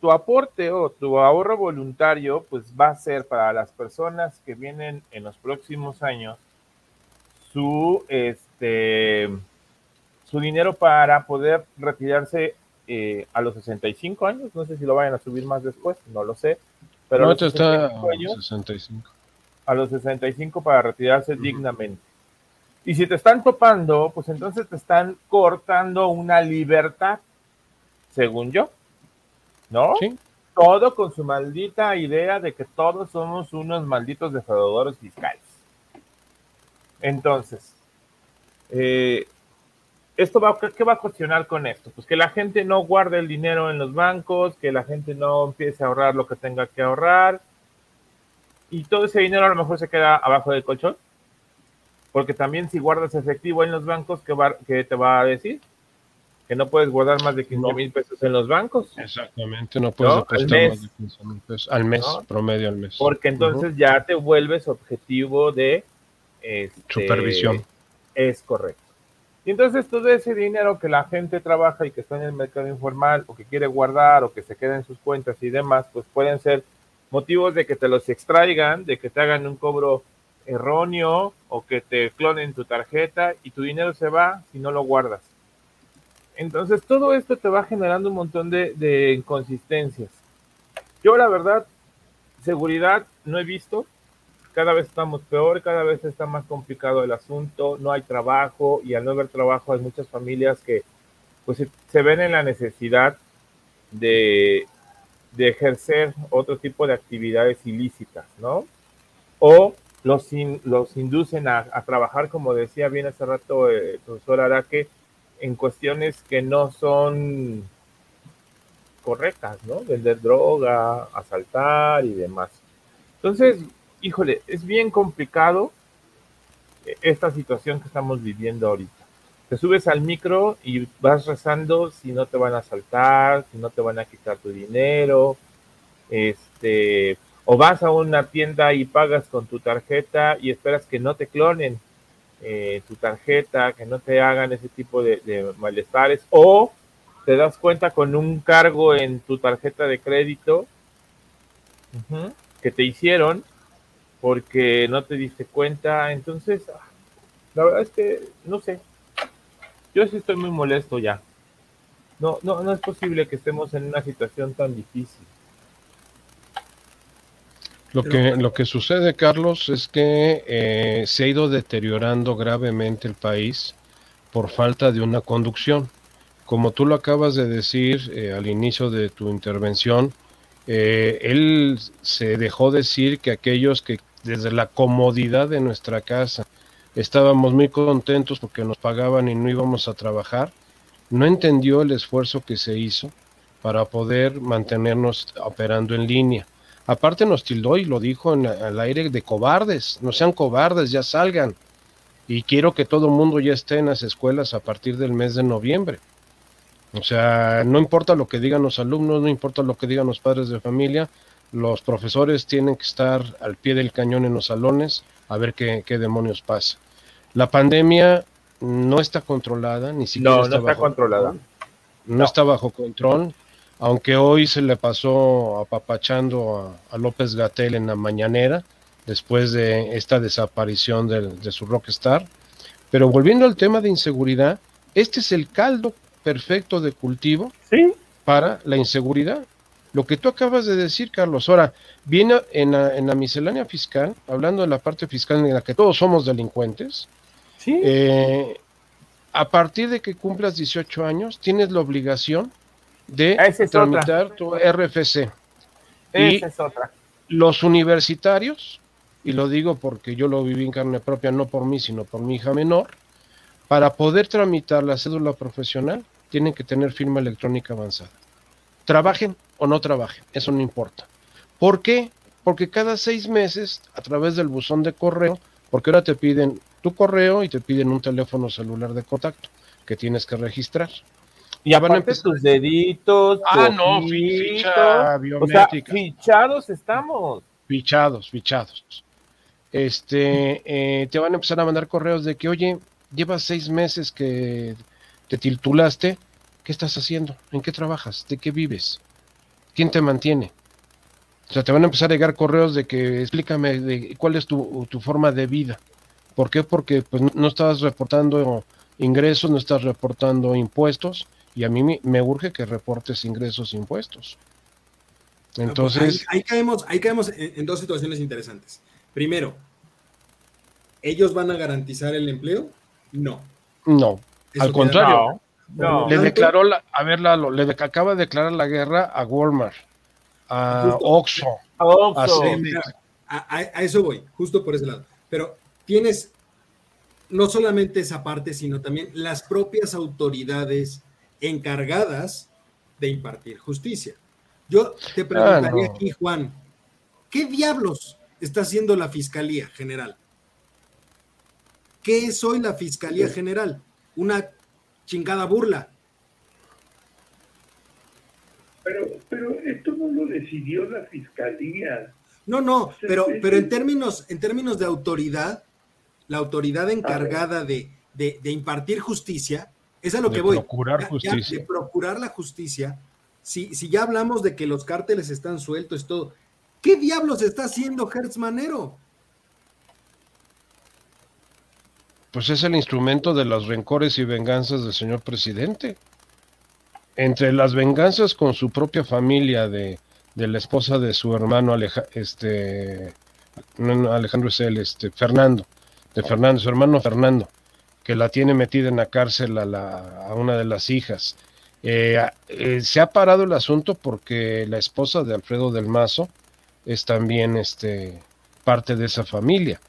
tu aporte o tu ahorro voluntario, pues va a ser para las personas que vienen en los próximos años su, este, su dinero para poder retirarse eh, a los 65 años. No sé si lo vayan a subir más después, no lo sé. Pero no, a los está años, 65. A los 65 para retirarse dignamente. Y si te están topando, pues entonces te están cortando una libertad, según yo. ¿No? Sí. Todo con su maldita idea de que todos somos unos malditos defraudadores fiscales. Entonces, eh, esto va, ¿qué va a cuestionar con esto? Pues que la gente no guarde el dinero en los bancos, que la gente no empiece a ahorrar lo que tenga que ahorrar, y todo ese dinero a lo mejor se queda abajo del colchón porque también si guardas efectivo en los bancos, ¿qué, te va a decir? Que no puedes guardar más de 15 mil pesos en los bancos. Exactamente, no puedes ¿No? más de 15 mil pesos al mes, promedio al mes. Porque entonces ya te vuelves objetivo de este, supervisión. Es correcto. Y entonces todo ese dinero que la gente trabaja y que está en el mercado informal o que quiere guardar o que se queda en sus cuentas y demás, pues pueden ser motivos de que te los extraigan, de que te hagan un cobro erróneo o que te clonen tu tarjeta y tu dinero se va si no lo guardas. Entonces todo esto te va generando un montón de, inconsistencias. Yo la verdad, seguridad no he visto, cada vez estamos peor, cada vez está más complicado el asunto, no hay trabajo y al no haber trabajo hay muchas familias que pues se ven en la necesidad de, de ejercer otro tipo de actividades ilícitas, ¿no? O los, los inducen a, trabajar, como decía bien hace rato el profesor Araque, en cuestiones que no son correctas, ¿no? Vender droga, asaltar y demás. Entonces, híjole, es bien complicado esta situación que estamos viviendo ahorita. te subes al micro y vas rezando si no te van a asaltar, si no te van a quitar tu dinero, este, o vas a una tienda y pagas con tu tarjeta y esperas que no te clonen eh, tu tarjeta, que no te hagan ese tipo de, malestares, o te das cuenta con un cargo en tu tarjeta de crédito que te hicieron porque no te diste cuenta. Entonces, ah, la verdad es que no sé. Yo sí estoy muy molesto ya. No, no, no es posible que estemos en una situación tan difícil. Lo que, lo que sucede, Carlos, es que eh, se ha ido deteriorando gravemente el país por falta de una conducción. Como tú lo acabas de decir eh, al inicio de tu intervención, eh, él se dejó decir que aquellos que desde la comodidad de nuestra casa estábamos muy contentos porque nos pagaban y no íbamos a trabajar, no entendió el esfuerzo que se hizo para poder mantenernos operando en línea. Aparte nos tildó y lo dijo en, al aire de cobardes, no sean cobardes, ya salgan. Y quiero que todo el mundo ya esté en las escuelas a partir del mes de noviembre. O sea, no importa lo que digan los alumnos, no importa lo que digan los padres de familia, los profesores tienen que estar al pie del cañón en los salones a ver qué, demonios pasa. La pandemia no está controlada, ni siquiera no, está, no está controlada. no, está bajo control aunque hoy se le pasó apapachando a, López Gatel en la mañanera, después de esta desaparición de, su rockstar. Pero volviendo al tema de inseguridad, este es el caldo perfecto de cultivo para la inseguridad. Lo que tú acabas de decir, Carlos, ahora viene en la, miscelánea fiscal, hablando de la parte fiscal en la que todos somos delincuentes, eh, a partir de que cumplas 18 años, tienes la obligación de tramitar tu RFC. y los universitarios, y lo digo porque yo lo viví en carne propia, no por mí, sino por mi hija menor, para poder tramitar la cédula profesional, tienen que tener firma electrónica avanzada. Trabajen o no trabajen, eso no importa. ¿Por qué? Porque cada seis meses, a través del buzón de correo, porque ahora te piden tu correo y te piden un teléfono celular de contacto que tienes que registrar. Y aparte tus deditos. Ah, no, ficha biométrica. fichados estamos. Fichados, fichados. Este, eh, te van a empezar a mandar correos de que, oye, llevas seis meses que te titulaste, ¿qué estás haciendo? ¿En qué trabajas? ¿De qué vives? ¿Quién te mantiene? O sea, te van a empezar a llegar correos de que explícame de cuál es tu, tu forma de vida. ¿Por qué? Porque pues, no estás reportando ingresos, no estás reportando impuestos y a mí me, urge que reportes ingresos e impuestos. Entonces. Ahí, caemos, ahí caemos en, dos situaciones interesantes. Primero, ¿ellos van a garantizar el empleo? No. No. Al contrario. No. Le declaró la, a ver, le acaba de declarar la guerra a Walmart, a Oxxo, a, a, a, eso voy, justo por ese lado. Pero tienes no solamente esa parte, sino también las propias autoridades encargadas de impartir justicia. Yo te preguntaría ah, aquí, Juan, ¿qué diablos está haciendo la Fiscalía General? ¿Qué es hoy la Fiscalía General? Una chingada burla. Pero, pero esto no lo decidió la Fiscalía. No, no, pero, pero en términos, en términos de autoridad, la autoridad encargada de, de, de impartir justicia es a lo que voy. Procurar justicia. de procurar la justicia. Si, si ya hablamos de que los cárteles están sueltos, todo. ¿Qué diablos está haciendo Hertz Manero? Pues es el instrumento de los rencores y venganzas del señor presidente. Entre las venganzas con su propia familia de, de la esposa de su hermano este Alejandro es este Fernando, de Fernando, su hermano Fernando que la tiene metida en la cárcel a, la, a una de las hijas. Eh, eh, se ha parado el asunto porque la esposa de Alfredo del Mazo es también este, parte de esa familia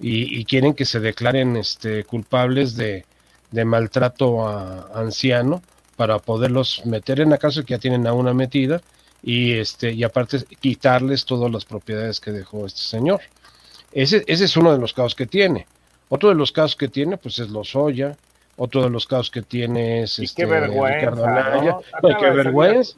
y, quieren que se declaren este, culpables de, de maltrato a, anciano para poderlos meter en la cárcel que ya tienen a una metida y este y aparte quitarles todas las propiedades que dejó este señor. Ese, ese es uno de los casos que tiene. Otro de los casos que tiene, pues es Lozoya, Otro de los casos que tiene es Y este, qué vergüenza, Ricardo ¿no? Qué vergüenza.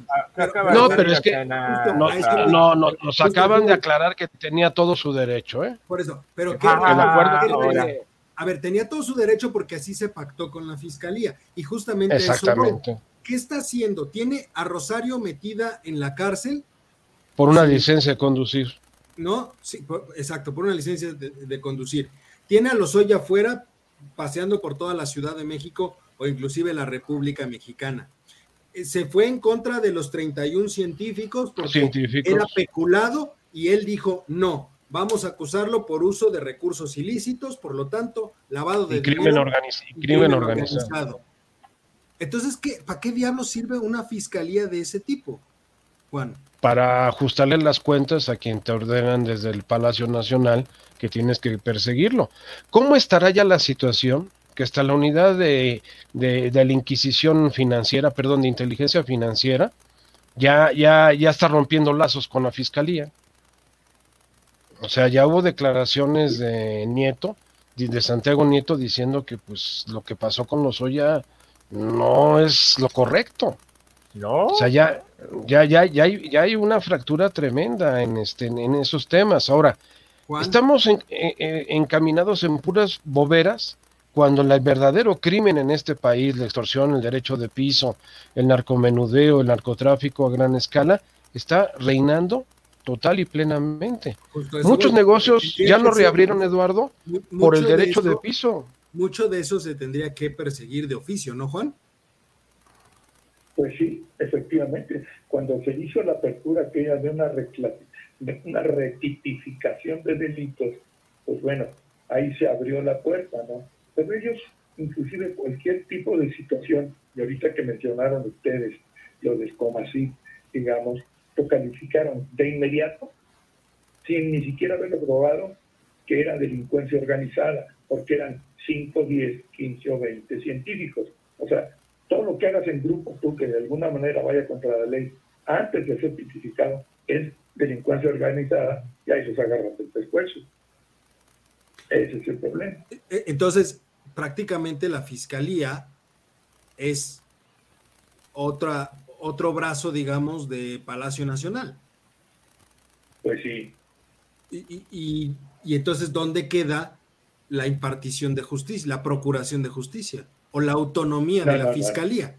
No, pero es que- No, es que- no, no, nos acaban de aclarar que tenía todo su derecho, ¿eh? Por eso, pero ¿qué? Ah, que-. A ver, tenía todo su derecho porque así se pactó con la fiscalía. Y justamente eso. Exactamente. ¿Qué está haciendo? ¿Tiene a Rosario metida en la cárcel? Por una Sí. licencia de conducir. ¿No? Sí, por- exacto, por una licencia de, de conducir. Tiene a Lozoya afuera paseando por toda la Ciudad de México o inclusive la República Mexicana. Eh, Se fue en contra de los 31 científicos porque Científicos. era peculado y él dijo no. Vamos a acusarlo por uso de recursos ilícitos, por lo tanto, lavado de Y crimen, dinero organiz- y y crimen organizado. Entonces, ¿qué, ¿para qué diablos sirve una fiscalía de ese tipo, Juan? Para ajustarle las cuentas a quien te ordenan desde el Palacio Nacional que tienes que perseguirlo. ¿Cómo estará ya la situación? Que hasta la unidad de, de, de la Inquisición financiera, perdón, de inteligencia financiera, ya, ya, ya está rompiendo lazos con la fiscalía. O sea, ya hubo declaraciones de Nieto, de Santiago Nieto, diciendo que pues lo que pasó con Lozoya no es lo correcto. ¿No? O sea, ya, ya, ya, ya, hay, ya hay una fractura tremenda en, este, en esos temas. Ahora, estamos en- en- en- encaminados en puras boberas cuando el verdadero crimen en este país, la extorsión, el derecho de piso, el narcomenudeo, el narcotráfico a gran escala, está reinando total y plenamente. Muchos negocios ya lo reabrieron, Eduardo, por el derecho de eso- piso. Mucho de eso se tendría que perseguir de oficio, ¿no, Juan? Pues sí, efectivamente. Cuando se hizo la apertura aquella de una, de una retipificación de delitos, pues bueno, ahí se abrió la puerta, ¿no? Pero ellos, inclusive cualquier tipo de situación, y ahorita que mencionaron ustedes lo de Comasí, digamos, lo calificaron de inmediato, sin ni siquiera haberlo probado, que era delincuencia organizada, porque eran 5, 10, 15 o 20 científicos. O sea, todo lo que hagas en grupo, tú que de alguna manera vaya contra la ley, antes de ser tipificado, es delincuencia organizada y ahí se agarran el pescuezo. Ese es el problema. Eh, Entonces, prácticamente la fiscalía es otra, otro brazo, digamos, de Palacio Nacional. Pues sí, Y, y- y- y entonces, ¿dónde queda la impartición de justicia, la procuración de justicia o la autonomía No, de la no, fiscalía?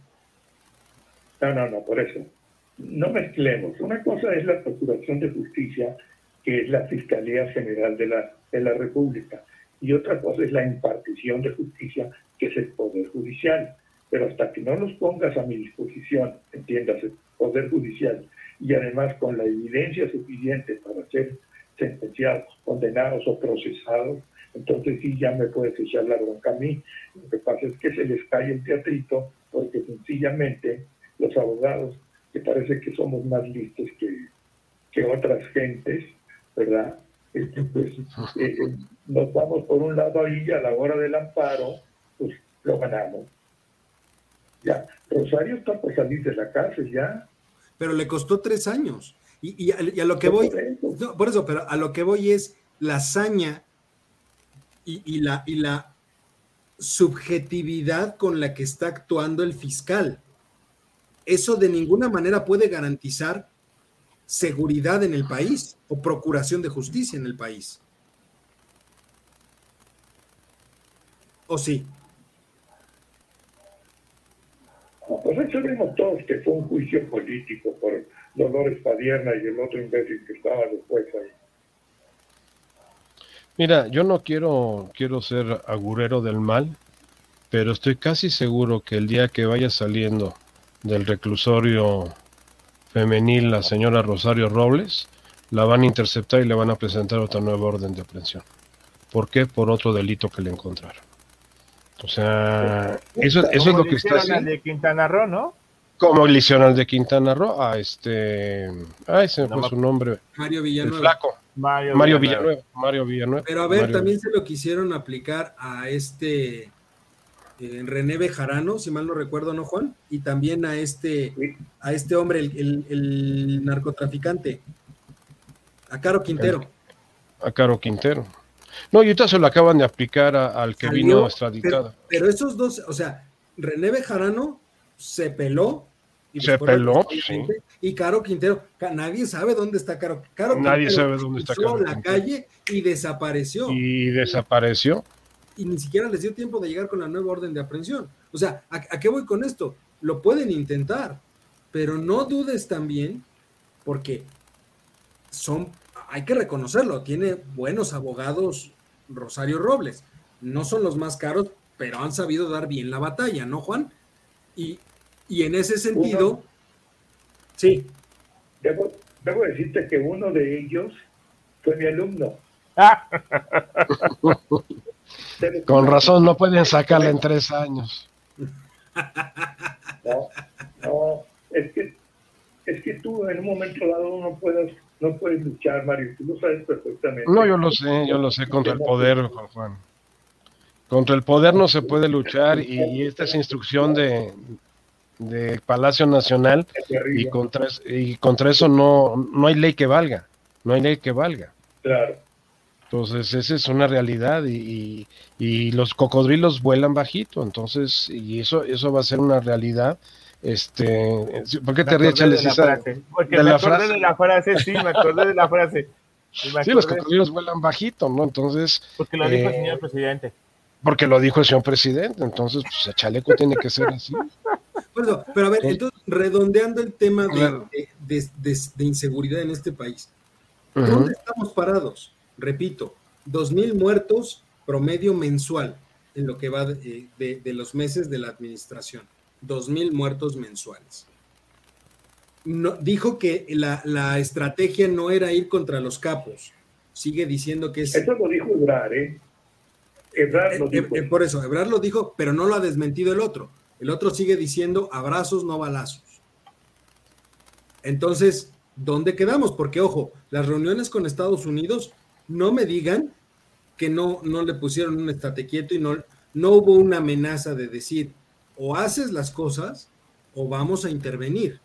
No, no, no, por eso. No mezclemos. Una cosa es la Procuración de Justicia, que es la Fiscalía General de la, de la República, y otra cosa es la impartición de justicia, que es el Poder Judicial. Pero hasta que no los pongas a mi disposición, entiéndase, Poder Judicial, y además con la evidencia suficiente para ser sentenciados, condenados o procesados, entonces sí ya me puedes echar la bronca a mí. Lo que pasa es que se les cae el teatrito porque sencillamente los abogados, que parece que somos más listos que, que otras gentes, ¿verdad? Este, pues eh, eh, nos vamos por un lado ahí y a la hora del amparo, pues lo ganamos. Ya, Rosario está por salir de la cárcel ya. Pero le costó tres años. Y, y a, y a lo que Por voy, eso. no, por eso, pero a lo que voy es la hazaña y, y la, y la subjetividad con la que está actuando el fiscal. Eso de ninguna manera puede garantizar seguridad en el país o procuración de justicia en el país. ¿O sí? Pues ahí sabemos todos que fue un juicio político por Dolores Padierna y el otro imbécil que estaba después ahí. Mira, yo no quiero, quiero ser agurero del mal, pero estoy casi seguro que el día que vaya saliendo del reclusorio femenil la señora Rosario Robles, la van a interceptar y le van a presentar otra nueva orden de aprehensión. ¿Por qué? Por otro delito que le encontraron. O sea, eso, eso es lo que está haciendo. de Quintana Roo, ¿no? Como le hicieron al de Quintana Roo, a este... Ay, se me No fue su nombre. Mario El Villanueva. flaco. Mario, Mario Villanueva. Villanueva. Mario Villanueva. Pero a ver, Mario- también se lo quisieron aplicar a este eh, René Bejarano, si mal no recuerdo, ¿no, Juan? Y también a este, Sí. a este hombre, el, el- el narcotraficante, a Caro Quintero. a Caro Quintero. No, y ahorita se lo acaban de aplicar al que vino extraditado. Pero, esos dos, o sea, René Bejarano se peló. Y se peló, sí. Y Caro Quintero, nadie sabe dónde está Caro. Caro nadie sabe dónde está Caro. la calle y desapareció. Y desapareció. Y ni siquiera les dio tiempo de llegar con la nueva orden de aprehensión. O sea, ¿a, a qué voy con esto? Lo pueden intentar, pero no dudes también, porque son hay que reconocerlo, tiene buenos abogados Rosario Robles. No son los más caros, pero han sabido dar bien la batalla, ¿no, Juan? Y, en ese sentido, sí. Debo, decirte que uno de ellos fue mi alumno. Con razón, no pueden sacarla en tres años. No, no, es que, es que tú en un momento dado no puedes no puedes luchar, Mario, tú lo sabes perfectamente. No, yo lo sé, yo lo sé contra el poder, Juan. Contra el poder no se puede luchar y, esta es instrucción de, de Palacio Nacional y contra, y contra eso no, no hay ley que valga, no hay ley que valga. Claro. Entonces, esa es una realidad y, y, los cocodrilos vuelan bajito, entonces, y eso, eso va a ser una realidad este, ¿Por qué te ríes, Chales? Porque de me la acordé frase. de la frase, sí, me acordé de la frase. Sí, los cocodrilos vuelan bajito, ¿no? Entonces. Porque lo dijo el señor eh, presidente. Porque lo dijo el señor presidente, entonces, pues el chaleco tiene que ser así. Bueno, pero a ver, entonces, redondeando el tema de, de, inseguridad en este país, ¿dónde estamos parados? Repito, dos mil muertos promedio mensual en lo que va de, de los meses de la administración. 2.000 muertos mensuales. No, dijo que la, estrategia no era ir contra los capos. Sigue diciendo que es... Eso lo dijo Ebrar, ¿eh? Ebrar lo eh, dijo. Eh, por eso, Ebrar lo dijo, pero no lo ha desmentido el otro. El otro sigue diciendo abrazos, no balazos. Entonces, ¿dónde quedamos? Porque, ojo, las reuniones con Estados Unidos, no me digan que no, no le pusieron un estate quieto y no, no hubo una amenaza de decir, o haces las cosas o vamos a intervenir.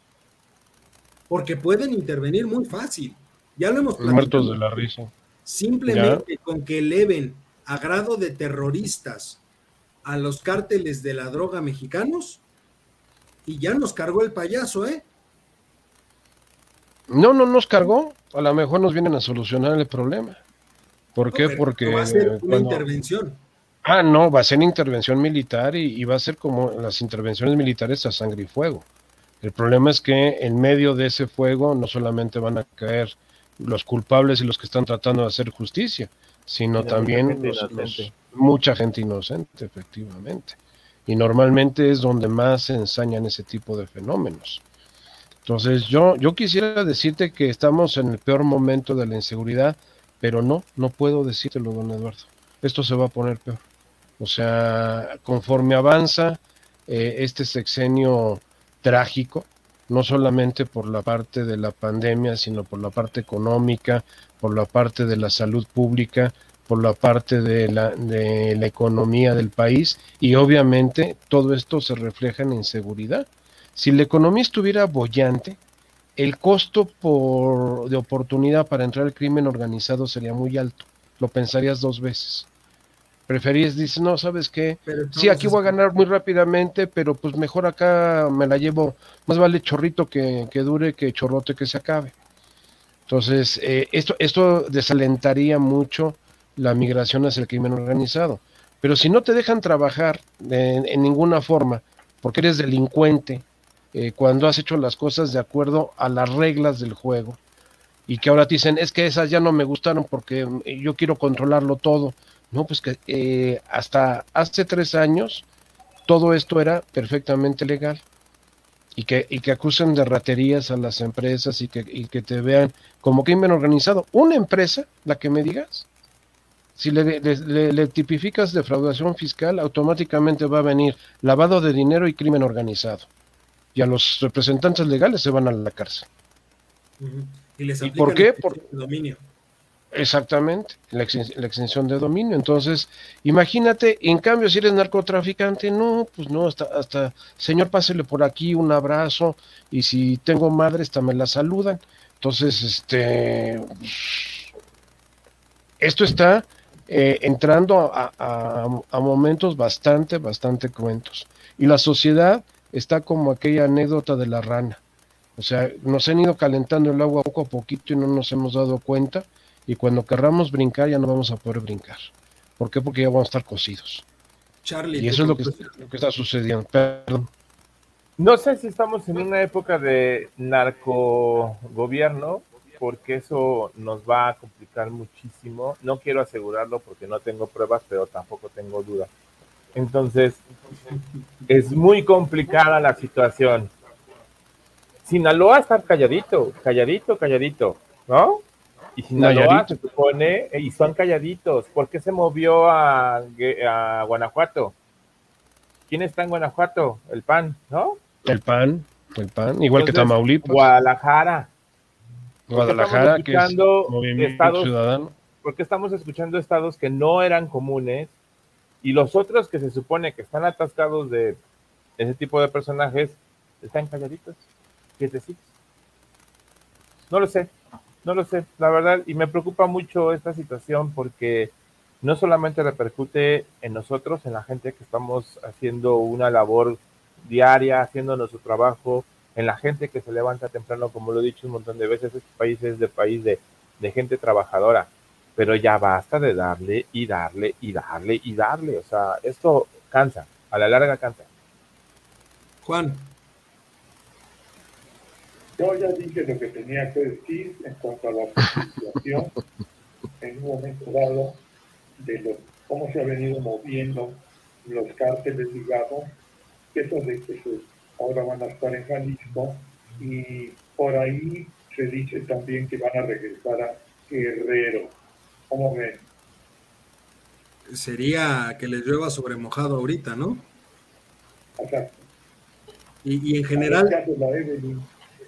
Porque pueden intervenir muy fácil. Ya lo hemos Muertos de la risa. Simplemente con que eleven a grado de terroristas a los cárteles de la droga mexicanos y ya nos cargó el payaso, ¿eh? No, no nos cargó. A lo mejor nos vienen a solucionar el problema. ¿Por qué? Porque va a ser una intervención. Ah, no, va a ser intervención militar y, va a ser como las intervenciones militares a sangre y fuego. El problema es que en medio de ese fuego no solamente van a caer los culpables y los que están tratando de hacer justicia, sino también mucha gente inocente, efectivamente. Y normalmente es donde más se ensañan ese tipo de fenómenos. Entonces yo, yo quisiera decirte que estamos en el peor momento de la inseguridad, pero no, no puedo decírtelo, don Eduardo. Esto se va a poner peor. O sea, conforme avanza eh, este sexenio trágico, no solamente por la parte de la pandemia, sino por la parte económica, por la parte de la salud pública, por la parte de la, de la economía del país y obviamente todo esto se refleja en inseguridad. Si la economía estuviera bollante, el costo por, de oportunidad para entrar al crimen organizado sería muy alto. Lo pensarías dos veces preferís, dice, no, ¿sabes qué? sí, aquí voy a ganar muy rápidamente, pero pues mejor acá me la llevo, más vale chorrito que, dure que chorrote que se acabe. Entonces, eh, esto, esto desalentaría mucho la migración hacia el crimen organizado. Pero si no te dejan trabajar en, ninguna forma, porque eres delincuente, eh, cuando has hecho las cosas de acuerdo a las reglas del juego, y que ahora te dicen, es que esas ya no me gustaron porque yo quiero controlarlo todo no, pues que eh, hasta hace tres años todo esto era perfectamente legal. Y que, y que acusen de raterías a las empresas y que, y que te vean como crimen organizado. Una empresa, la que me digas, si le, le, le, tipificas defraudación fiscal, automáticamente va a venir lavado de dinero y crimen organizado. Y a los representantes legales se van a la cárcel. ¿Y, les por qué? Por dominio. Exactamente, la, extensión de dominio. Entonces, imagínate, en cambio, si eres narcotraficante, no, pues no, hasta, hasta, señor, pásele por aquí un abrazo, y si tengo madre, hasta me la saludan. Entonces, este, esto está eh, entrando a, momentos bastante, bastante cruentos. Y la sociedad está como aquella anécdota de la rana. O sea, nos han ido calentando el agua poco a poquito y no nos hemos dado cuenta. Y cuando querramos brincar ya no vamos a poder brincar. ¿Por qué? Porque ya vamos a estar cocidos. Charlie. Y eso es lo que, lo que está sucediendo. Perdón. No sé si estamos en una época de narcogobierno, porque eso nos va a complicar muchísimo. No quiero asegurarlo porque no tengo pruebas, pero tampoco tengo dudas. Entonces, es muy complicada la situación. Sinaloa está calladito, calladito, calladito, ¿no? Y Sinaloa se supone, y son calladitos. ¿Por qué se movió a, a Guanajuato? ¿Quién está en Guanajuato? El PAN, ¿no? El PAN, el PAN, igual que Tamaulipas. Guadalajara. Guadalajara, que es Movimiento Ciudadano. Porque estamos escuchando estados que no eran comunes y los otros que se supone que están atascados de ese tipo de personajes están calladitos, quietecitos. No lo sé, no lo sé, la verdad, y me preocupa mucho esta situación porque no solamente repercute en nosotros, en la gente que estamos haciendo una labor diaria, haciendo nuestro trabajo, en la gente que se levanta temprano, como lo he dicho un montón de veces, este país es de país de, gente trabajadora, pero ya basta de darle y darle y darle y darle, o sea, esto cansa, a la larga cansa. Juan. Yo ya dije lo que tenía que decir en cuanto a la situación en un momento dado de lo, cómo se ha venido moviendo los cárteles ligados eso de que ahora van a estar en Jalisco y por ahí se dice también que van a regresar a Guerrero. ¿Cómo ven? Sería que les llueva sobre mojado ahorita, ¿no? Exacto. Y, en general,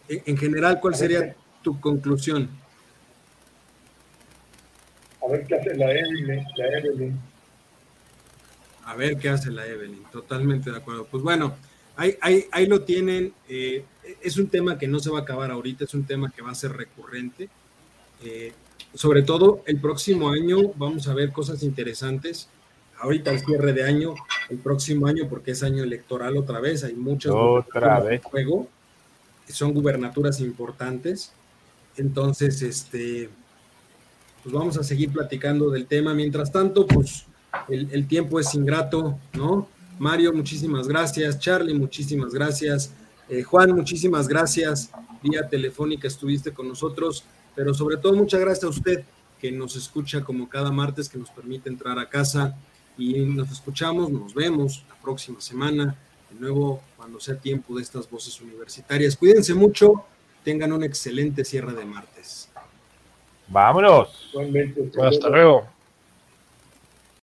en, general, ¿cuál sería tu conclusión? A ver qué hace la Evelyn, la Evelyn a ver qué hace la Evelyn. Totalmente de acuerdo. Pues bueno, ahí, ahí, lo tienen. Eh, es un tema que no se va a acabar ahorita, es un tema que va a ser recurrente. Eh, sobre todo el próximo año vamos a ver cosas interesantes. Ahorita el cierre de año, el próximo año, porque es año electoral otra vez, hay muchas otra vez. juego, son gubernaturas importantes. Entonces, este, pues vamos a seguir platicando del tema. Mientras tanto, pues el, tiempo es ingrato, ¿no? Mario, muchísimas gracias. Charlie, muchísimas gracias. Eh, Juan, muchísimas gracias. Vía telefónica estuviste con nosotros, pero sobre todo muchas gracias a usted que nos escucha como cada martes, que nos permite entrar a casa y nos escuchamos, nos vemos la próxima semana, de nuevo cuando sea tiempo de estas voces universitarias. Cuídense mucho, tengan un excelente cierre de martes. Vámonos. Hasta luego.